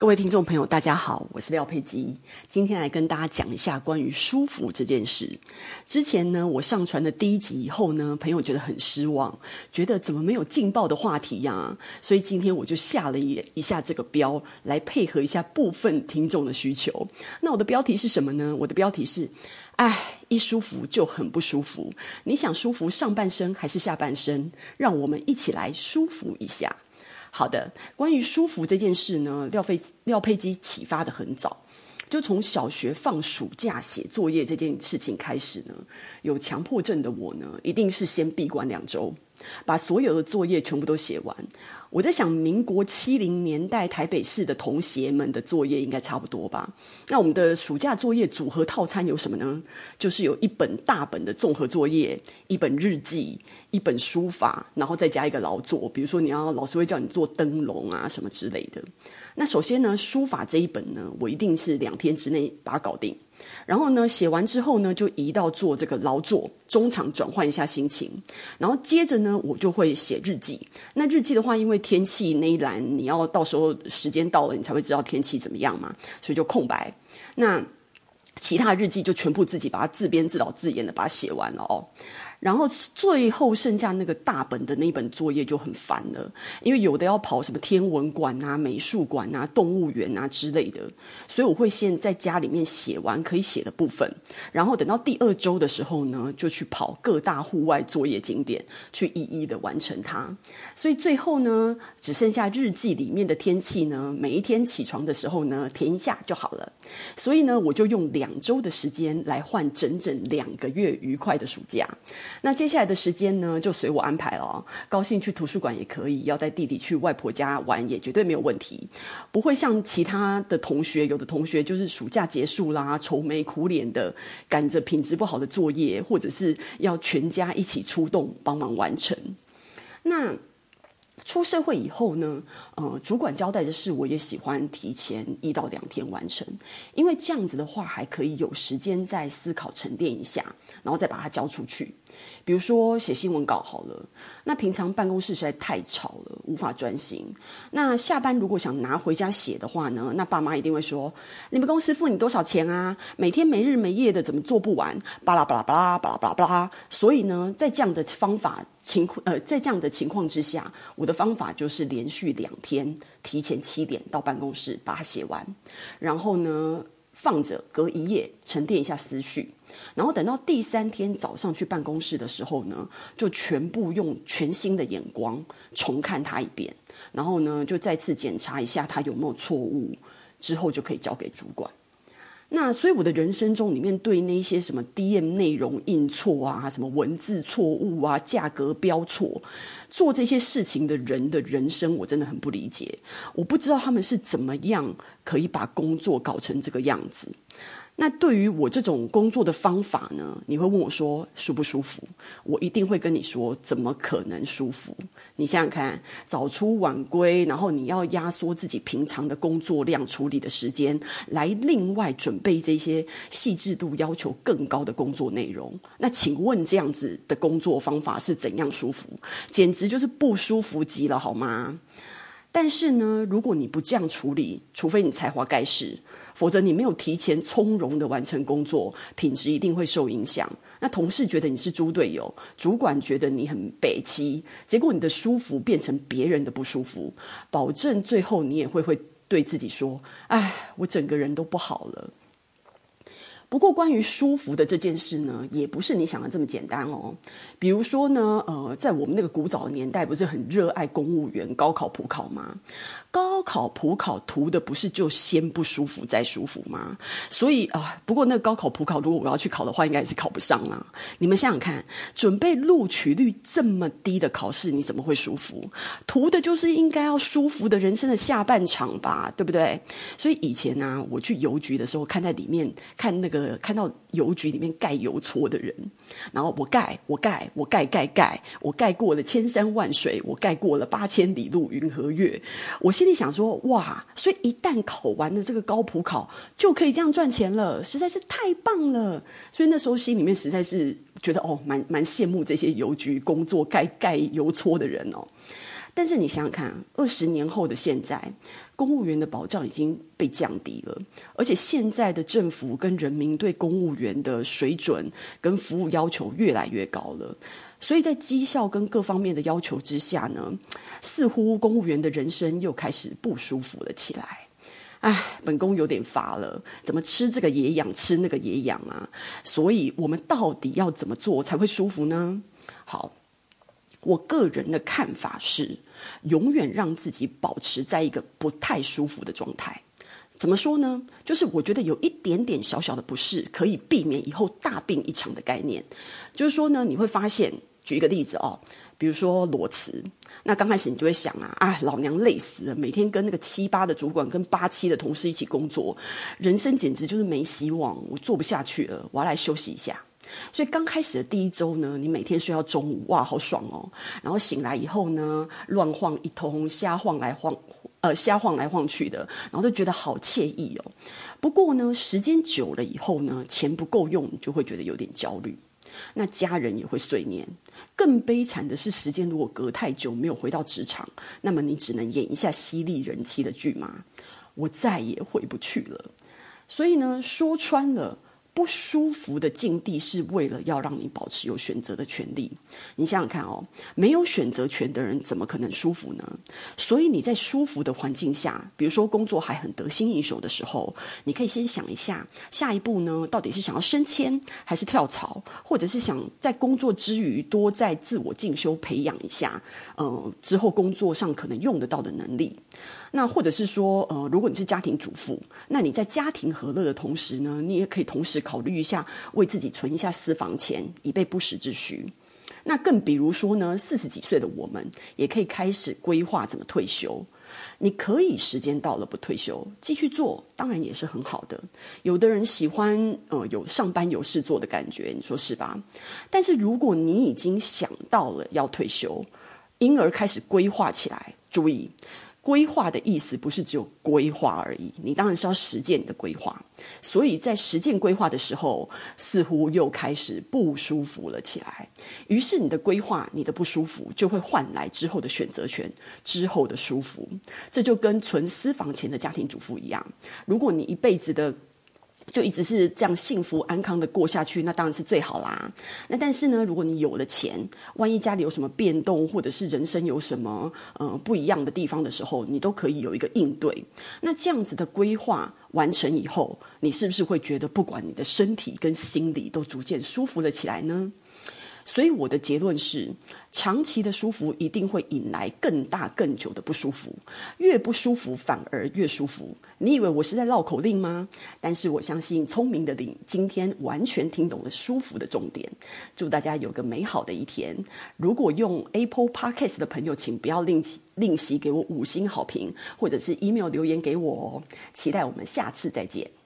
各位听众朋友，大家好，我是廖佩基，今天来跟大家讲一下关于舒服这件事。之前呢，我上传的第一集以后呢，朋友觉得很失望，觉得怎么没有劲爆的话题呀？所以今天我就下了一一下这个标，来配合一下部分听众的需求。那我的标题是什么呢？我的标题是：哎，一舒服就很不舒服。你想舒服上半身还是下半身？让我们一起来舒服一下。好的，关于舒服这件事呢，廖佩廖佩基启发的很早，就从小学放暑假写作业这件事情开始呢。有强迫症的我呢，一定是先闭关两周，把所有的作业全部都写完。我在想，民国七零年代台北市的同学们的作业应该差不多吧？那我们的暑假作业组合套餐有什么呢？就是有一本大本的综合作业，一本日记，一本书法，然后再加一个劳作，比如说你要老师会叫你做灯笼啊什么之类的。那首先呢，书法这一本呢，我一定是两天之内把它搞定。然后呢，写完之后呢，就移到做这个劳作，中场转换一下心情。然后接着呢，我就会写日记。那日记的话，因为天气那一栏，你要到时候时间到了，你才会知道天气怎么样嘛，所以就空白。那其他日记就全部自己把它自编自导自演的把它写完了哦。然后最后剩下那个大本的那本作业就很烦了，因为有的要跑什么天文馆啊、美术馆啊、动物园啊之类的，所以我会先在家里面写完可以写的部分，然后等到第二周的时候呢，就去跑各大户外作业景点，去一一的完成它。所以最后呢，只剩下日记里面的天气呢，每一天起床的时候呢，填一下就好了。所以呢，我就用两周的时间来换整整两个月愉快的暑假。那接下来的时间呢，就随我安排了。高兴去图书馆也可以，要带弟弟去外婆家玩也绝对没有问题。不会像其他的同学，有的同学就是暑假结束啦，愁眉苦脸的赶着品质不好的作业，或者是要全家一起出动帮忙完成。那出社会以后呢，呃，主管交代的事，我也喜欢提前一到两天完成，因为这样子的话，还可以有时间再思考沉淀一下，然后再把它交出去。比如说写新闻稿好了，那平常办公室实在太吵了，无法专心。那下班如果想拿回家写的话呢，那爸妈一定会说：“你们公司付你多少钱啊？每天没日没夜的，怎么做不完？”巴拉巴拉巴拉巴拉巴拉巴拉。所以呢，在这样的方法情况呃，在这样的情况之下，我的方法就是连续两天提前七点到办公室把它写完，然后呢，放着隔一夜沉淀一下思绪。然后等到第三天早上去办公室的时候呢，就全部用全新的眼光重看他一遍，然后呢，就再次检查一下他有没有错误，之后就可以交给主管。那所以我的人生中里面对那些什么 DM 内容印错啊，什么文字错误啊，价格标错，做这些事情的人的人生，我真的很不理解。我不知道他们是怎么样可以把工作搞成这个样子。那对于我这种工作的方法呢，你会问我说舒不舒服？我一定会跟你说，怎么可能舒服？你想想看，早出晚归，然后你要压缩自己平常的工作量处理的时间，来另外准备这些细致度要求更高的工作内容。那请问这样子的工作方法是怎样舒服？简直就是不舒服极了，好吗？但是呢，如果你不这样处理，除非你才华盖世。否则，你没有提前从容的完成工作，品质一定会受影响。那同事觉得你是猪队友，主管觉得你很北七，结果你的舒服变成别人的不舒服。保证最后你也会会对自己说：“哎，我整个人都不好了。”不过，关于舒服的这件事呢，也不是你想的这么简单哦。比如说呢，呃，在我们那个古早的年代，不是很热爱公务员高考普考吗？高考普考图的不是就先不舒服再舒服吗？所以啊、不过那个高考普考，如果我要去考的话，应该也是考不上啦。你们想想看，准备录取率这么低的考试，你怎么会舒服？图的就是应该要舒服的人生的下半场吧，对不对？所以以前呢、我去邮局的时候，看在里面看那个看到邮局里面盖邮戳的人，然后我盖我盖我盖盖盖，我盖过了千山万水，我盖过了八千里路云和月，我。心里想说哇，所以一旦考完了这个高普考，就可以这样赚钱了，实在是太棒了。所以那时候心里面实在是觉得哦，蛮蛮羡慕这些邮局工作盖盖邮戳的人哦。但是你想想看，二十年后的现在，公务员的保障已经被降低了，而且现在的政府跟人民对公务员的水准跟服务要求越来越高了，所以在绩效跟各方面的要求之下呢，似乎公务员的人生又开始不舒服了起来。哎，本宫有点乏了，怎么吃这个也痒，吃那个也痒啊？所以我们到底要怎么做才会舒服呢？好。我个人的看法是，永远让自己保持在一个不太舒服的状态。怎么说呢？就是我觉得有一点点小小的不适，可以避免以后大病一场的概念。就是说呢，你会发现，举一个例子哦，比如说裸辞，那刚开始你就会想啊，啊，老娘累死了，每天跟那个七八的主管跟八七的同事一起工作，人生简直就是没希望，我做不下去了，我要来休息一下。所以刚开始的第一周呢，你每天睡到中午，哇，好爽哦！然后醒来以后呢，乱晃一通，瞎晃来晃，呃，瞎晃来晃去的，然后就觉得好惬意哦。不过呢，时间久了以后呢，钱不够用，你就会觉得有点焦虑。那家人也会碎念。更悲惨的是，时间如果隔太久没有回到职场，那么你只能演一下犀利人妻的剧嘛，我再也回不去了。所以呢，说穿了。不舒服的境地是为了要让你保持有选择的权利。你想想看哦，没有选择权的人怎么可能舒服呢？所以你在舒服的环境下，比如说工作还很得心应手的时候，你可以先想一下，下一步呢，到底是想要升迁还是跳槽，或者是想在工作之余多在自我进修培养一下，呃，之后工作上可能用得到的能力。那或者是说，呃，如果你是家庭主妇，那你在家庭和乐的同时呢，你也可以同时考虑一下，为自己存一下私房钱，以备不时之需。那更比如说呢，四十几岁的我们，也可以开始规划怎么退休。你可以时间到了不退休，继续做，当然也是很好的。有的人喜欢，呃，有上班有事做的感觉，你说是吧？但是如果你已经想到了要退休，因而开始规划起来，注意。规划的意思不是只有规划而已，你当然是要实践你的规划。所以在实践规划的时候，似乎又开始不舒服了起来。于是你的规划，你的不舒服，就会换来之后的选择权，之后的舒服。这就跟存私房钱的家庭主妇一样，如果你一辈子的。就一直是这样幸福安康的过下去，那当然是最好啦。那但是呢，如果你有了钱，万一家里有什么变动，或者是人生有什么呃不一样的地方的时候，你都可以有一个应对。那这样子的规划完成以后，你是不是会觉得，不管你的身体跟心理都逐渐舒服了起来呢？所以我的结论是，长期的舒服一定会引来更大更久的不舒服，越不舒服反而越舒服。你以为我是在绕口令吗？但是我相信聪明的你今天完全听懂了舒服的重点。祝大家有个美好的一天。如果用 Apple Podcast 的朋友，请不要吝吝惜给我五星好评，或者是 email 留言给我哦。期待我们下次再见。